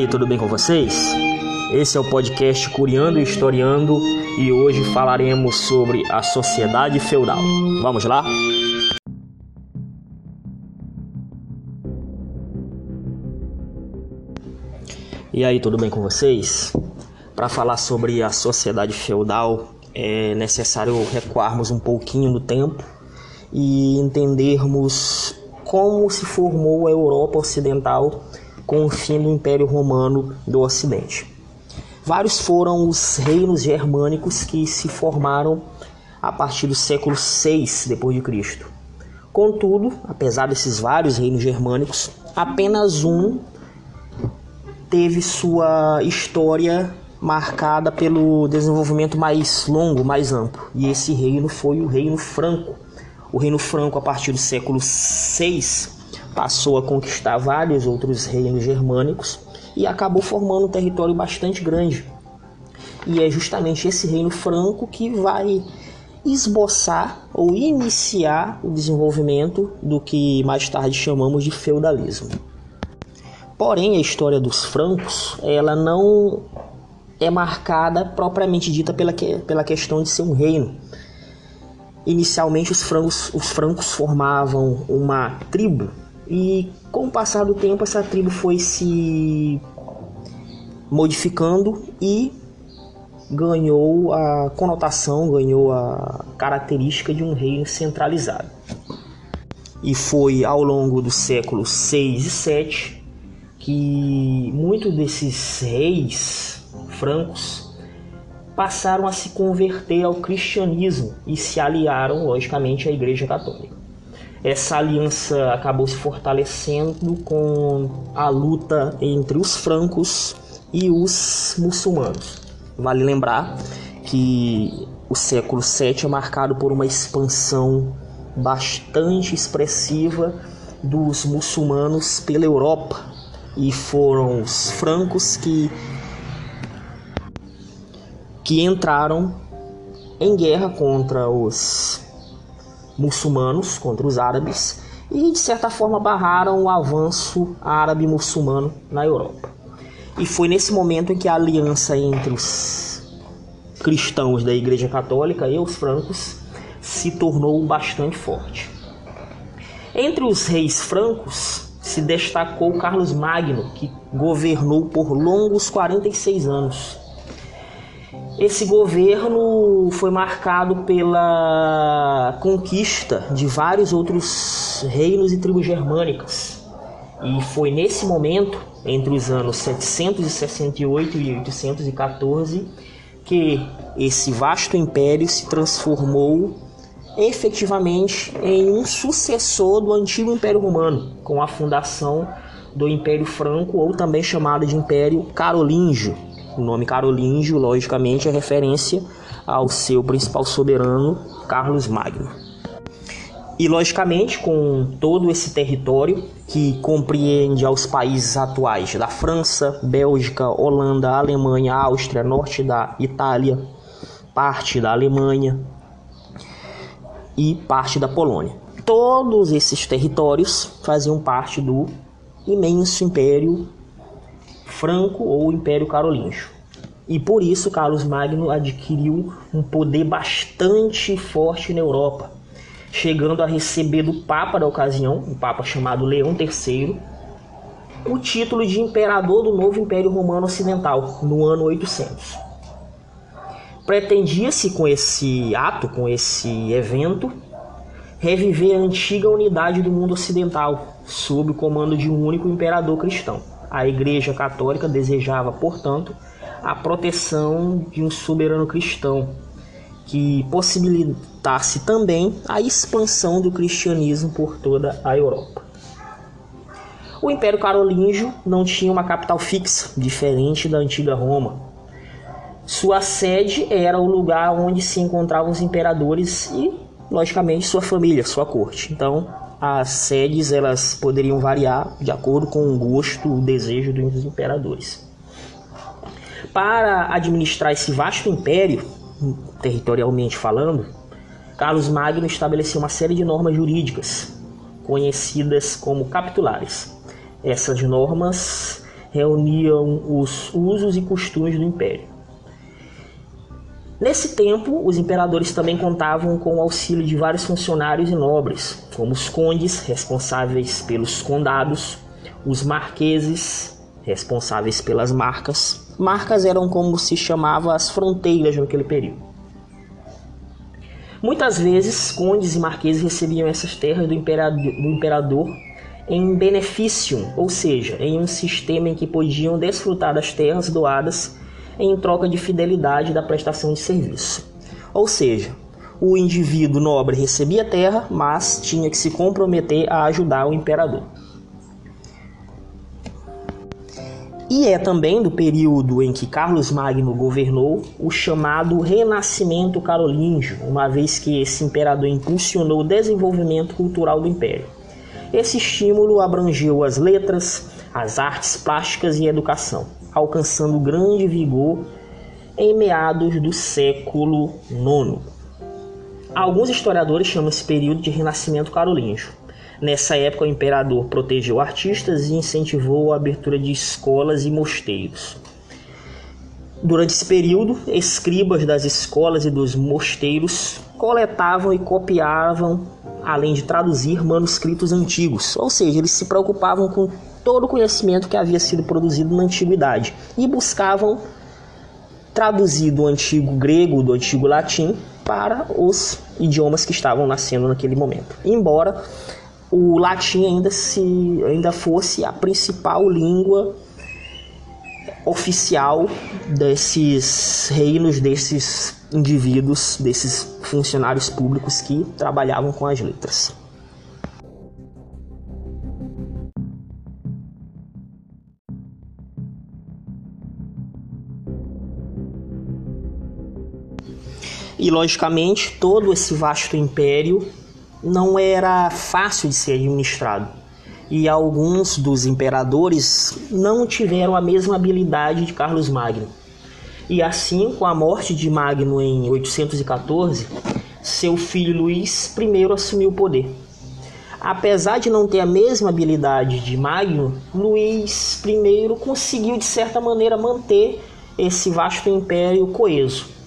aí, tudo bem com vocês? Esse é o podcast Curiando e Historiando e hoje falaremos sobre a sociedade feudal. Vamos lá? E aí, tudo bem com vocês? Para falar sobre a sociedade feudal, é necessário recuarmos um pouquinho no tempo e entendermos como se formou a Europa Ocidental com o fim do Império Romano do Ocidente. Vários foram os reinos germânicos que se formaram a partir do século VI Cristo. Contudo, apesar desses vários reinos germânicos, apenas um teve sua história marcada pelo desenvolvimento mais longo, mais amplo. E esse reino foi o Reino Franco. O Reino Franco, a partir do século VI, passou a conquistar vários outros reinos germânicos e acabou formando um território bastante grande. E é justamente esse reino franco que vai esboçar ou iniciar o desenvolvimento do que mais tarde chamamos de feudalismo. Porém, a história dos francos, ela não é marcada propriamente dita pela, que, pela questão de ser um reino. Inicialmente, os francos, os francos formavam uma tribo e com o passar do tempo, essa tribo foi se modificando e ganhou a conotação, ganhou a característica de um reino centralizado. E foi ao longo dos séculos 6 e 7 que muitos desses reis francos passaram a se converter ao cristianismo e se aliaram, logicamente, à Igreja Católica. Essa aliança acabou se fortalecendo com a luta entre os francos e os muçulmanos. Vale lembrar que o século VII é marcado por uma expansão bastante expressiva dos muçulmanos pela Europa, e foram os francos que que entraram em guerra contra os muçulmanos, contra os árabes e de certa forma barraram o avanço árabe-muçulmano na Europa. E foi nesse momento em que a aliança entre os cristãos da Igreja Católica e os francos se tornou bastante forte. Entre os reis francos, se destacou Carlos Magno, que governou por longos 46 anos. Esse governo foi marcado pela conquista de vários outros reinos e tribos germânicas. E foi nesse momento, entre os anos 768 e 814, que esse vasto império se transformou efetivamente em um sucessor do antigo Império Romano, com a fundação do Império Franco, ou também chamado de Império Carolíngio. O nome Carolíngio, logicamente, é referência ao seu principal soberano, Carlos Magno. E, logicamente, com todo esse território que compreende aos países atuais da França, Bélgica, Holanda, Alemanha, Áustria, norte da Itália, parte da Alemanha, e parte da Polônia. Todos esses territórios faziam parte do imenso império franco ou império carolíngio. E por isso Carlos Magno adquiriu um poder bastante forte na Europa, chegando a receber do Papa da ocasião, um Papa chamado Leão III, o título de imperador do novo Império Romano Ocidental, no ano 800. Pretendia-se com esse ato, com esse evento, reviver a antiga unidade do mundo ocidental, sob o comando de um único imperador cristão. A Igreja Católica desejava, portanto, a proteção de um soberano cristão, que possibilitasse também a expansão do cristianismo por toda a Europa. O Império Carolíngio não tinha uma capital fixa, diferente da antiga Roma. Sua sede era o lugar onde se encontravam os imperadores e, logicamente, sua família, sua corte. Então, as sedes elas poderiam variar de acordo com o gosto, o desejo dos imperadores. Para administrar esse vasto império, territorialmente falando, Carlos Magno estabeleceu uma série de normas jurídicas, conhecidas como capitulares. Essas normas reuniam os usos e costumes do império. Nesse tempo, os imperadores também contavam com o auxílio de vários funcionários e nobres, como os condes, responsáveis pelos condados, os marqueses, responsáveis pelas marcas. Marcas eram como se chamava as fronteiras naquele período. Muitas vezes, condes e marqueses recebiam essas terras do imperador, do imperador em benefício, ou seja, em um sistema em que podiam desfrutar das terras doadas em troca de fidelidade da prestação de serviço. Ou seja, o indivíduo nobre recebia terra, mas tinha que se comprometer a ajudar o imperador. E é também do período em que Carlos Magno governou o chamado Renascimento Carolíngio, uma vez que esse imperador impulsionou o desenvolvimento cultural do império. Esse estímulo abrangeu as letras, as artes plásticas e a educação alcançando grande vigor em meados do século IX. Alguns historiadores chamam esse período de Renascimento Carolíngio. Nessa época, o imperador protegeu artistas e incentivou a abertura de escolas e mosteiros. Durante esse período, escribas das escolas e dos mosteiros coletavam e copiavam, além de traduzir manuscritos antigos, ou seja, eles se preocupavam com todo o conhecimento que havia sido produzido na antiguidade e buscavam traduzir do antigo grego, do antigo latim para os idiomas que estavam nascendo naquele momento. Embora o latim ainda se ainda fosse a principal língua oficial desses reinos, desses indivíduos, desses funcionários públicos que trabalhavam com as letras. E logicamente, todo esse vasto império não era fácil de ser administrado. E alguns dos imperadores não tiveram a mesma habilidade de Carlos Magno. E assim, com a morte de Magno em 814, seu filho Luís I assumiu o poder. Apesar de não ter a mesma habilidade de Magno, Luís I conseguiu de certa maneira manter esse vasto império coeso.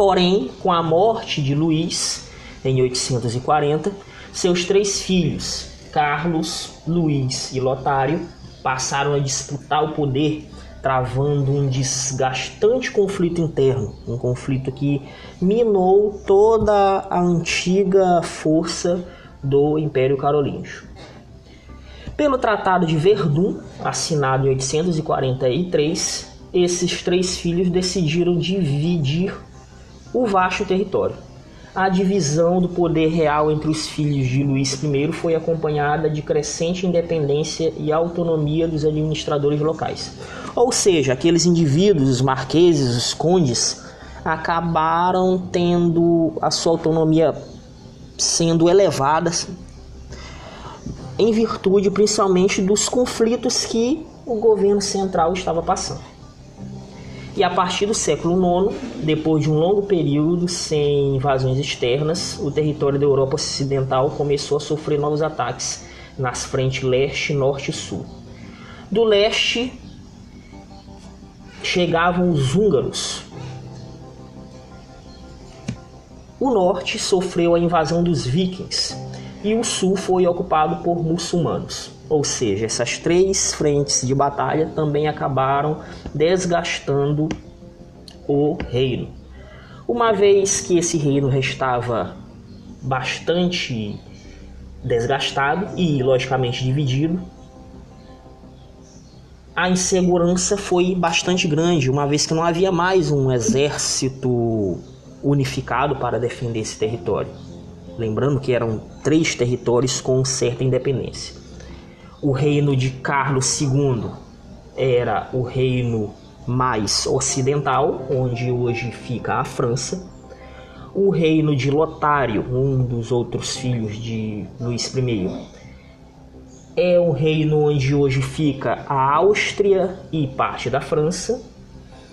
Porém, com a morte de Luís em 840, seus três filhos, Carlos, Luís e Lotário, passaram a disputar o poder, travando um desgastante conflito interno, um conflito que minou toda a antiga força do Império Carolíngio. Pelo Tratado de Verdun, assinado em 843, esses três filhos decidiram dividir o vasto território. A divisão do poder real entre os filhos de Luís I foi acompanhada de crescente independência e autonomia dos administradores locais. Ou seja, aqueles indivíduos, os marqueses, os condes, acabaram tendo a sua autonomia sendo elevada em virtude principalmente dos conflitos que o governo central estava passando. E a partir do século IX, depois de um longo período sem invasões externas, o território da Europa Ocidental começou a sofrer novos ataques nas frentes leste, norte e sul. Do leste chegavam os húngaros. O norte sofreu a invasão dos vikings e o sul foi ocupado por muçulmanos. Ou seja, essas três frentes de batalha também acabaram desgastando o reino. Uma vez que esse reino restava bastante desgastado e logicamente dividido, a insegurança foi bastante grande, uma vez que não havia mais um exército unificado para defender esse território. Lembrando que eram três territórios com certa independência. O reino de Carlos II era o reino mais ocidental, onde hoje fica a França. O reino de Lotário, um dos outros filhos de Luís I, é o reino onde hoje fica a Áustria e parte da França.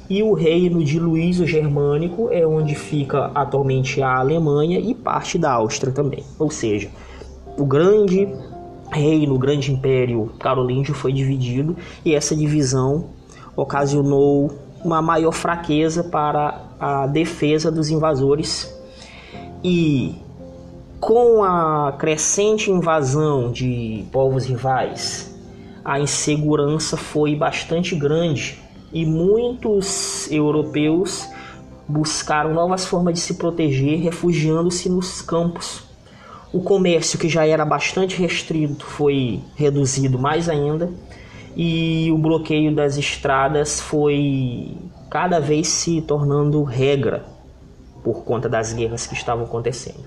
E o reino de Luís o Germânico é onde fica atualmente a Alemanha e parte da Áustria também. Ou seja, o grande reino, grande império carolíngio foi dividido e essa divisão ocasionou uma maior fraqueza para a defesa dos invasores e com a crescente invasão de povos rivais, a insegurança foi bastante grande e muitos europeus buscaram novas formas de se proteger, refugiando-se nos campos. O comércio, que já era bastante restrito, foi reduzido mais ainda e o bloqueio das estradas foi cada vez se tornando regra por conta das guerras que estavam acontecendo.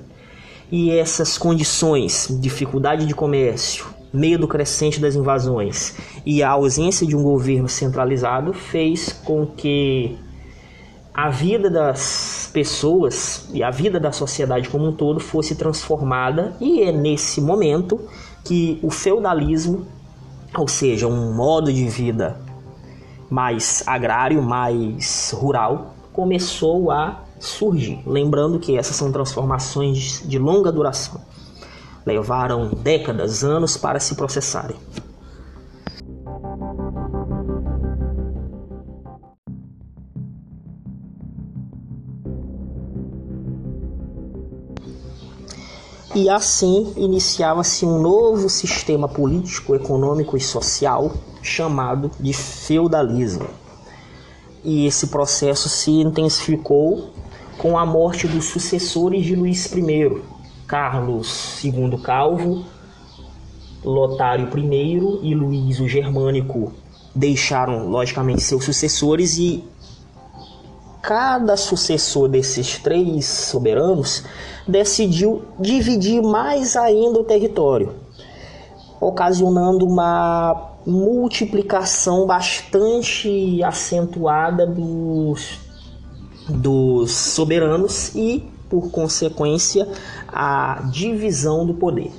E essas condições, dificuldade de comércio, medo crescente das invasões e a ausência de um governo centralizado fez com que a vida das pessoas e a vida da sociedade como um todo fosse transformada e é nesse momento que o feudalismo ou seja, um modo de vida mais agrário, mais rural, começou a surgir. Lembrando que essas são transformações de longa duração. Levaram décadas, anos para se processarem. E assim iniciava-se um novo sistema político, econômico e social chamado de feudalismo. E esse processo se intensificou com a morte dos sucessores de Luís I, Carlos II Calvo, Lotário I e Luís o Germânico deixaram logicamente seus sucessores e cada sucessor desses três soberanos decidiu dividir mais ainda o território, ocasionando uma multiplicação bastante acentuada dos, dos soberanos e, por consequência, a divisão do poder.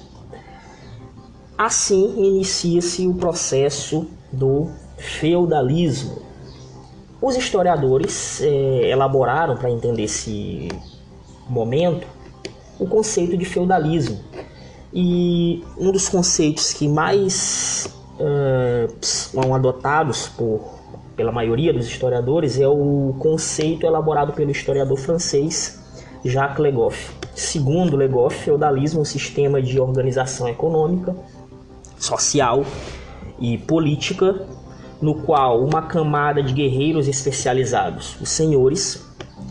Assim inicia-se o processo do feudalismo os historiadores é, elaboraram para entender esse momento o conceito de feudalismo. E um dos conceitos que mais uh, são adotados por, pela maioria dos historiadores é o conceito elaborado pelo historiador francês Jacques Legoff. Segundo Legoff, feudalismo é um sistema de organização econômica, social e política no qual uma camada de guerreiros especializados, os senhores,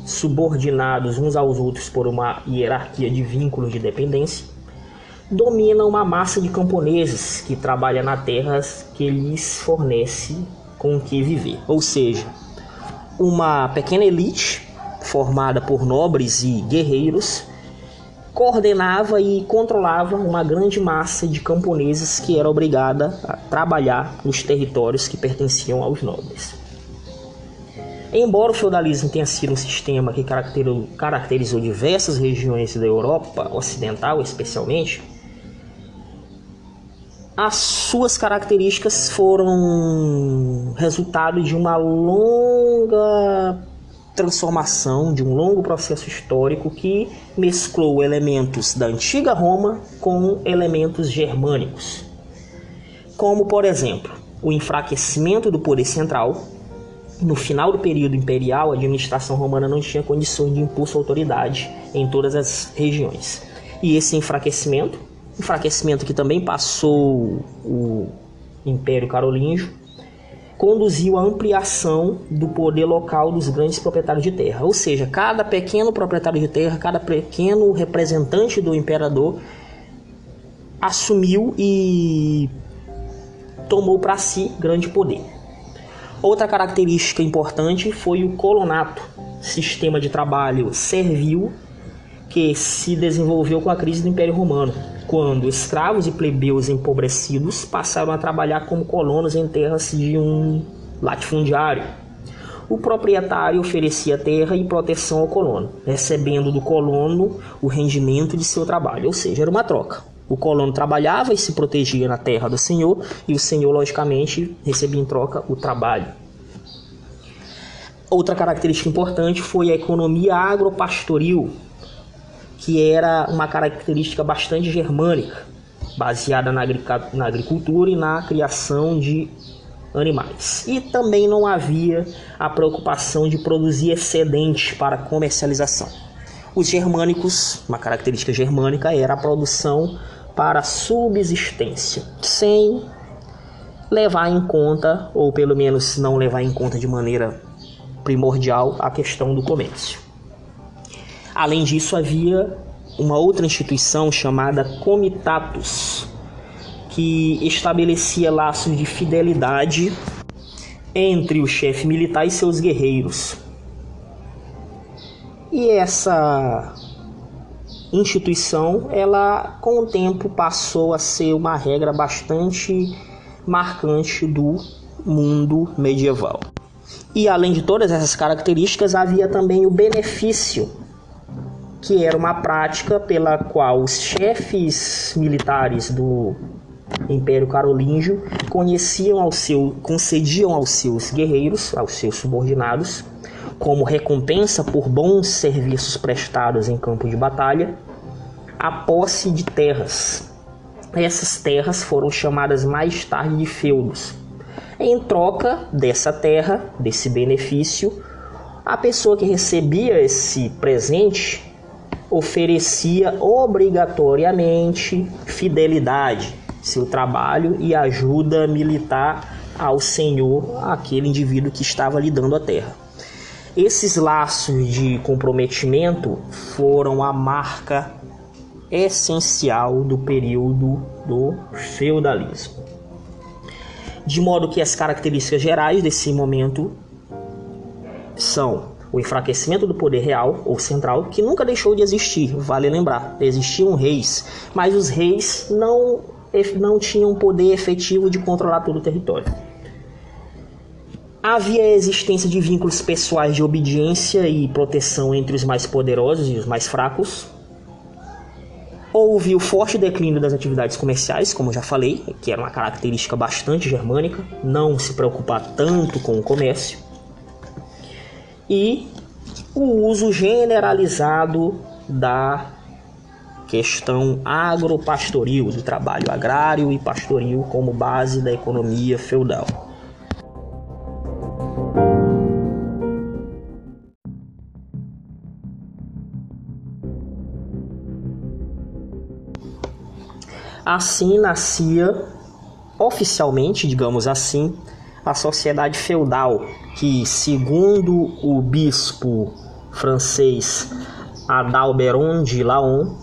subordinados uns aos outros por uma hierarquia de vínculos de dependência, domina uma massa de camponeses que trabalha na terra que lhes fornece com o que viver. Ou seja, uma pequena elite formada por nobres e guerreiros coordenava e controlava uma grande massa de camponeses que era obrigada a trabalhar nos territórios que pertenciam aos nobres. Embora o feudalismo tenha sido um sistema que caracterizou diversas regiões da Europa Ocidental, especialmente, as suas características foram resultado de uma longa transformação de um longo processo histórico que mesclou elementos da antiga Roma com elementos germânicos. Como, por exemplo, o enfraquecimento do poder central. No final do período imperial, a administração romana não tinha condições de impor sua autoridade em todas as regiões. E esse enfraquecimento, enfraquecimento que também passou o Império Carolíngio, conduziu à ampliação do poder local dos grandes proprietários de terra. Ou seja, cada pequeno proprietário de terra, cada pequeno representante do imperador assumiu e tomou para si grande poder. Outra característica importante foi o colonato, sistema de trabalho servil que se desenvolveu com a crise do Império Romano, quando escravos e plebeus empobrecidos passaram a trabalhar como colonos em terras de um latifundiário. O proprietário oferecia terra e proteção ao colono, recebendo do colono o rendimento de seu trabalho, ou seja, era uma troca. O colono trabalhava e se protegia na terra do senhor, e o senhor, logicamente, recebia em troca o trabalho. Outra característica importante foi a economia agropastoril, que era uma característica bastante germânica, baseada na agricultura e na criação de animais. E também não havia a preocupação de produzir excedente para comercialização. Os germânicos, uma característica germânica era a produção para subsistência, sem levar em conta, ou pelo menos não levar em conta de maneira primordial, a questão do comércio. Além disso, havia uma outra instituição chamada Comitatus, que estabelecia laços de fidelidade entre o chefe militar e seus guerreiros. E essa instituição, ela com o tempo passou a ser uma regra bastante marcante do mundo medieval. E além de todas essas características, havia também o benefício que era uma prática pela qual os chefes militares do Império Carolíngio conheciam ao seu, concediam aos seus guerreiros, aos seus subordinados, como recompensa por bons serviços prestados em campo de batalha, a posse de terras. Essas terras foram chamadas mais tarde de feudos. Em troca dessa terra, desse benefício, a pessoa que recebia esse presente oferecia obrigatoriamente fidelidade, seu trabalho e ajuda militar ao senhor, aquele indivíduo que estava lhe dando a terra. Esses laços de comprometimento foram a marca essencial do período do feudalismo. De modo que as características gerais desse momento são o enfraquecimento do poder real ou central, que nunca deixou de existir, vale lembrar. Existiam reis, mas os reis não, não tinham poder efetivo de controlar todo o território. Havia a existência de vínculos pessoais de obediência e proteção entre os mais poderosos e os mais fracos. Houve o forte declínio das atividades comerciais, como já falei, que era uma característica bastante germânica, não se preocupar tanto com o comércio e o uso generalizado da questão agropastoril, do trabalho agrário e pastoril como base da economia feudal. Assim nascia, oficialmente, digamos assim, a sociedade feudal, que, segundo o bispo francês Adalberon de Laon,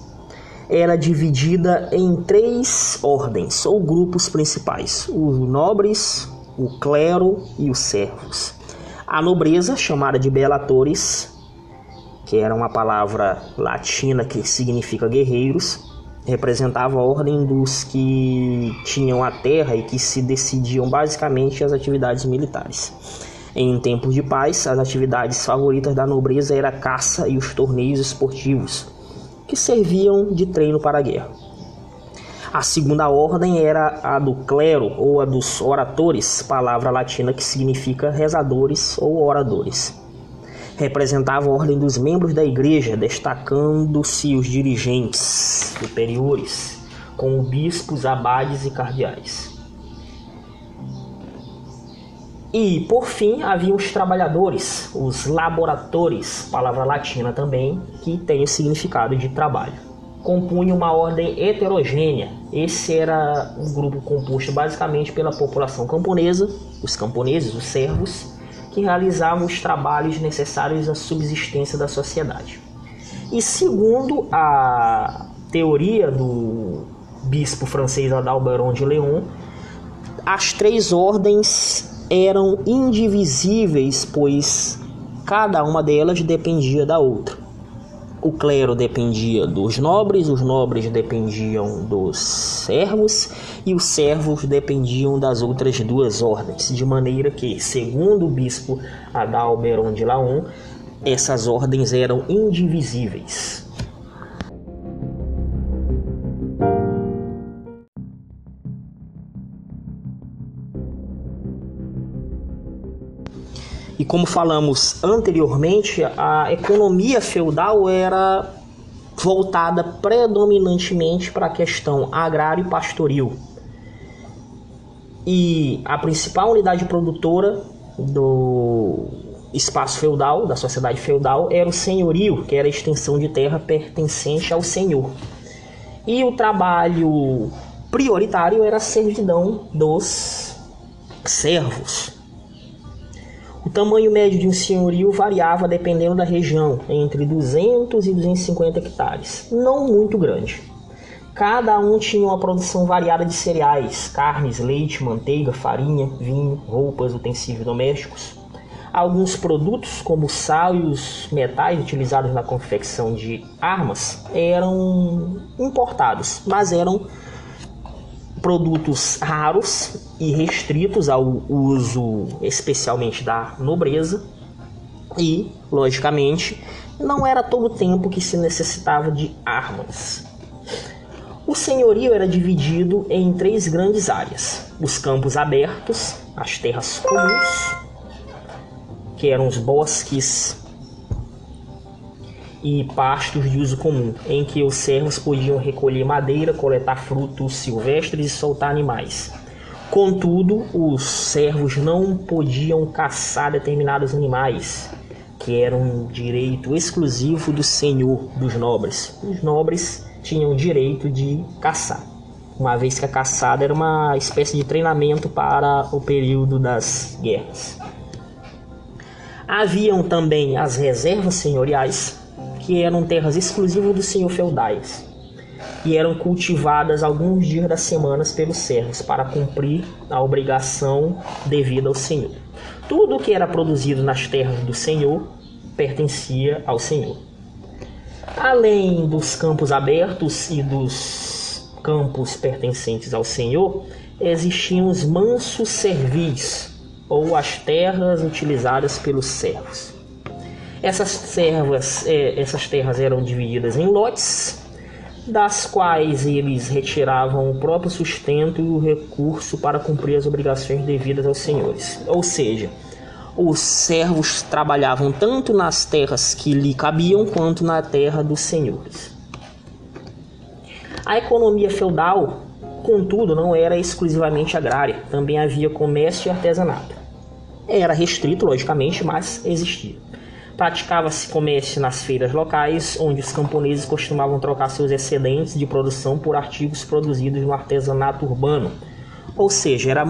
era dividida em três ordens ou grupos principais: os nobres, o clero e os servos. A nobreza, chamada de belatores, que era uma palavra latina que significa guerreiros, representava a ordem dos que tinham a terra e que se decidiam basicamente as atividades militares. Em tempos de paz, as atividades favoritas da nobreza era a caça e os torneios esportivos, que serviam de treino para a guerra. A segunda ordem era a do clero ou a dos oratores, palavra latina que significa rezadores ou oradores representava a ordem dos membros da igreja, destacando-se os dirigentes superiores, como bispos, abades e cardeais. E, por fim, havia os trabalhadores, os laboratores, palavra latina também, que tem o significado de trabalho. Compunha uma ordem heterogênea. Esse era um grupo composto basicamente pela população camponesa, os camponeses, os servos, que realizavam os trabalhos necessários à subsistência da sociedade. E segundo a teoria do bispo francês Adalberon de Leon, as três ordens eram indivisíveis, pois cada uma delas dependia da outra. O clero dependia dos nobres, os nobres dependiam dos servos e os servos dependiam das outras duas ordens, de maneira que, segundo o bispo Adalberon de Laon, essas ordens eram indivisíveis. E como falamos anteriormente, a economia feudal era voltada predominantemente para a questão agrária e pastoril. E a principal unidade produtora do espaço feudal, da sociedade feudal, era o senhorio, que era a extensão de terra pertencente ao senhor. E o trabalho prioritário era a servidão dos servos. O tamanho médio de um senhorio variava dependendo da região, entre 200 e 250 hectares, não muito grande. Cada um tinha uma produção variada de cereais, carnes, leite, manteiga, farinha, vinho, roupas, utensílios domésticos. Alguns produtos, como sal e os metais utilizados na confecção de armas, eram importados, mas eram produtos raros e restritos ao uso especialmente da nobreza e, logicamente, não era todo o tempo que se necessitava de armas. O senhorio era dividido em três grandes áreas: os campos abertos, as terras comuns, que eram os bosques e pastos de uso comum, em que os servos podiam recolher madeira, coletar frutos silvestres e soltar animais. Contudo, os servos não podiam caçar determinados animais, que eram um direito exclusivo do senhor dos nobres. Os nobres tinham o direito de caçar, uma vez que a caçada era uma espécie de treinamento para o período das guerras. Haviam também as reservas senhoriais, que eram terras exclusivas do senhor feudais e eram cultivadas alguns dias das semanas pelos servos para cumprir a obrigação devida ao senhor. Tudo o que era produzido nas terras do senhor pertencia ao senhor. Além dos campos abertos e dos campos pertencentes ao senhor, existiam os mansos servis, ou as terras utilizadas pelos servos. Essas servas, é, essas terras eram divididas em lotes, das quais eles retiravam o próprio sustento e o recurso para cumprir as obrigações devidas aos senhores. Ou seja, os servos trabalhavam tanto nas terras que lhe cabiam quanto na terra dos senhores. A economia feudal, contudo, não era exclusivamente agrária, também havia comércio e artesanato. Era restrito, logicamente, mas existia. Praticava-se comércio nas feiras locais, onde os camponeses costumavam trocar seus excedentes de produção por artigos produzidos no artesanato urbano. Ou seja, era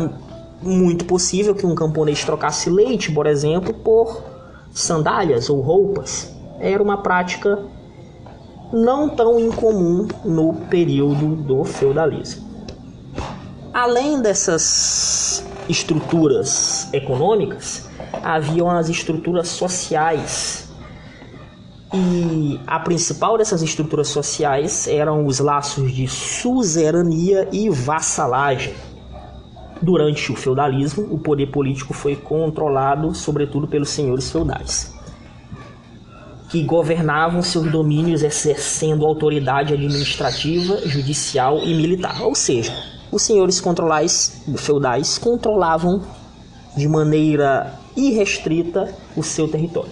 muito possível que um camponês trocasse leite, por exemplo, por sandálias ou roupas. Era uma prática não tão incomum no período do feudalismo. Além dessas estruturas econômicas, haviam as estruturas sociais. E a principal dessas estruturas sociais eram os laços de suzerania e vassalagem. Durante o feudalismo, o poder político foi controlado, sobretudo, pelos senhores feudais, que governavam seus domínios exercendo autoridade administrativa, judicial e militar. Ou seja, os senhores feudais controlavam de maneira irrestrita o seu território.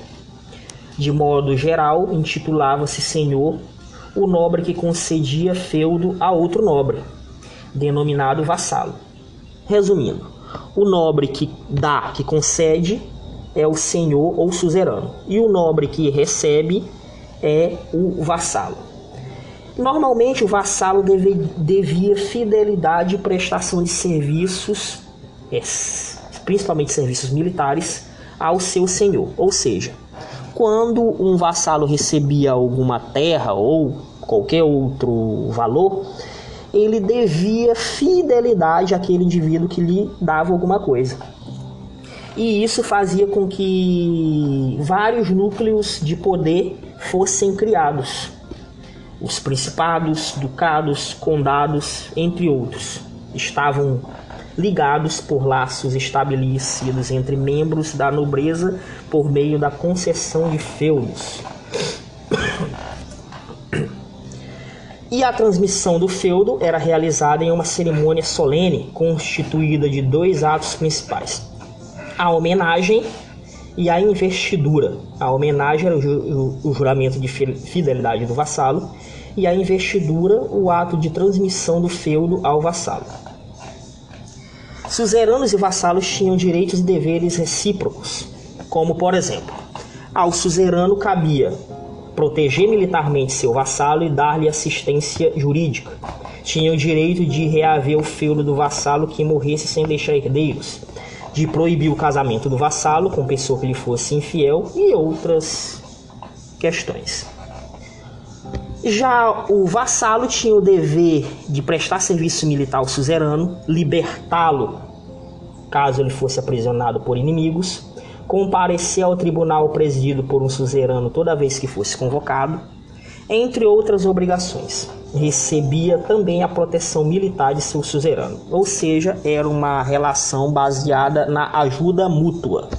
De modo geral, intitulava-se senhor o nobre que concedia feudo a outro nobre, denominado vassalo. Resumindo, O nobre que dá, que concede, é o senhor ou suzerano. E o nobre que recebe é o vassalo. Normalmente o vassalo deve, devia fidelidade e prestação de serviços, principalmente serviços militares, ao seu senhor. Ou seja, quando um vassalo recebia alguma terra ou qualquer outro valor, ele devia fidelidade àquele indivíduo que lhe dava alguma coisa. E isso fazia com que vários núcleos de poder fossem criados. Os principados, ducados, condados, entre outros, estavam ligados por laços estabelecidos entre membros da nobreza por meio da concessão de feudos. E a transmissão do feudo era realizada em uma cerimônia solene constituída de dois atos principais: a homenagem e a investidura. A homenagem era o juramento de fidelidade do vassalo e a investidura, o ato de transmissão do feudo ao vassalo. Suzeranos e vassalos tinham direitos e deveres recíprocos, como, por exemplo, ao suzerano cabia proteger militarmente seu vassalo e dar-lhe assistência jurídica. Tinha o direito de reaver o feudo do vassalo que morresse sem deixar herdeiros, de proibir o casamento do vassalo com pessoa que lhe fosse infiel e outras questões. Já o vassalo tinha o dever de prestar serviço militar ao suzerano, libertá-lo caso ele fosse aprisionado por inimigos, comparecer ao tribunal presidido por um suzerano toda vez que fosse convocado, entre outras obrigações. Recebia também a proteção militar de seu suzerano, ou seja, era uma relação baseada na ajuda mútua.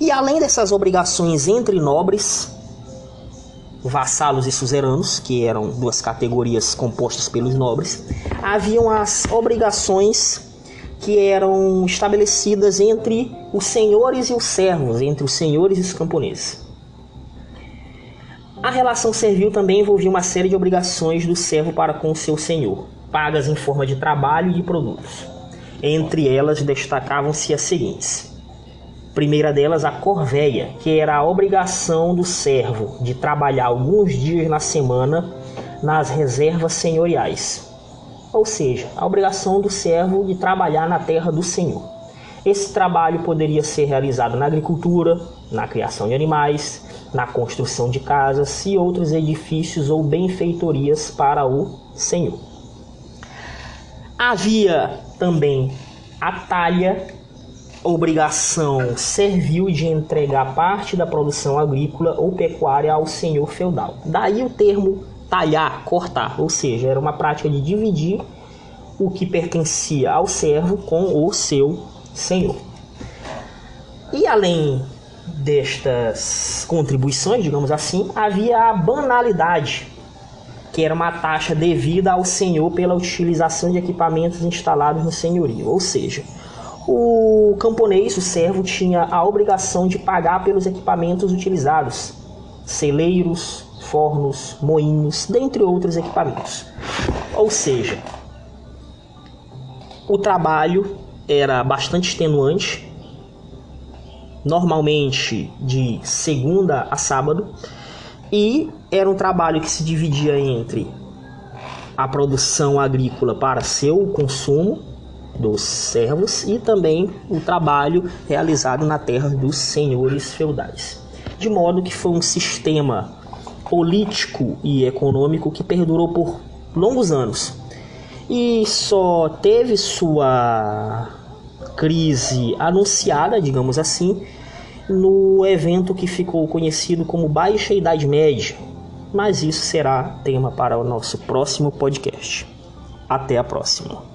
E além dessas obrigações entre nobres, vassalos e suzeranos, que eram duas categorias compostas pelos nobres, haviam as obrigações que eram estabelecidas entre os senhores e os servos, entre os senhores e os camponeses. A relação servil também envolvia uma série de obrigações do servo para com o seu senhor, pagas em forma de trabalho e de produtos. Entre elas destacavam-se as seguintes: Primeira delas, a corvéia, que era a obrigação do servo de trabalhar alguns dias na semana nas reservas senhoriais, ou seja, a obrigação do servo de trabalhar na terra do Senhor. Esse trabalho poderia ser realizado na agricultura, na criação de animais, na construção de casas e outros edifícios ou benfeitorias para o Senhor. Havia também a talha obrigação servil de entregar parte da produção agrícola ou pecuária ao senhor feudal. Daí o termo talhar, cortar, ou seja, era uma prática de dividir o que pertencia ao servo com o seu senhor. E além destas contribuições, digamos assim, havia a banalidade, que era uma taxa devida ao senhor pela utilização de equipamentos instalados no senhorio, ou seja, o camponês, o servo, tinha a obrigação de pagar pelos equipamentos utilizados, celeiros, fornos, moinhos, dentre outros equipamentos. Ou seja, o trabalho era bastante extenuante, normalmente de segunda a sábado, e era um trabalho que se dividia entre a produção agrícola para seu consumo dos servos e também o trabalho realizado na terra dos senhores feudais. De modo que foi um sistema político e econômico que perdurou por longos anos e só teve sua crise anunciada, digamos assim, no evento que ficou conhecido como Baixa Idade Média. Mas isso será tema para o nosso próximo podcast. Até a próxima.